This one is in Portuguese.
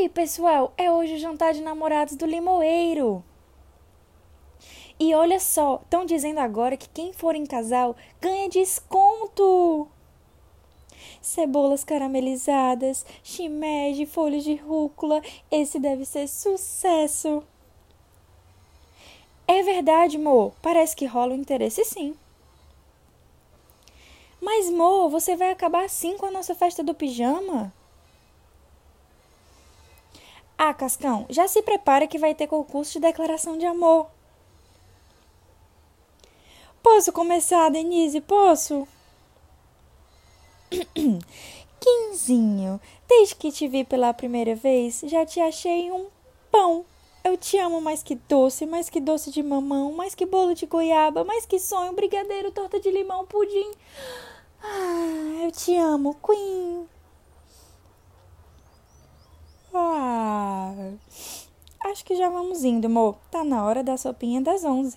aí, pessoal, é hoje o jantar de namorados do Limoeiro. E olha só, estão dizendo agora que quem for em casal ganha desconto. Cebolas caramelizadas, shimeji, folhas de rúcula, esse deve ser sucesso. É verdade, Mo, parece que rola o interesse sim. Mas, Mo, você vai acabar assim com a nossa festa do pijama? Ah, Cascão, já se prepara que vai ter concurso de declaração de amor. Posso começar, Denise? Posso? Quinzinho, desde que te vi pela primeira vez, já te achei um pão. Eu te amo mais que doce, mais que doce de mamão, mais que bolo de goiaba, mais que sonho, brigadeiro, torta de limão, pudim. Ah, eu te amo, Queen. Ah, acho que já vamos indo, amor. Tá na hora da sopinha das onze.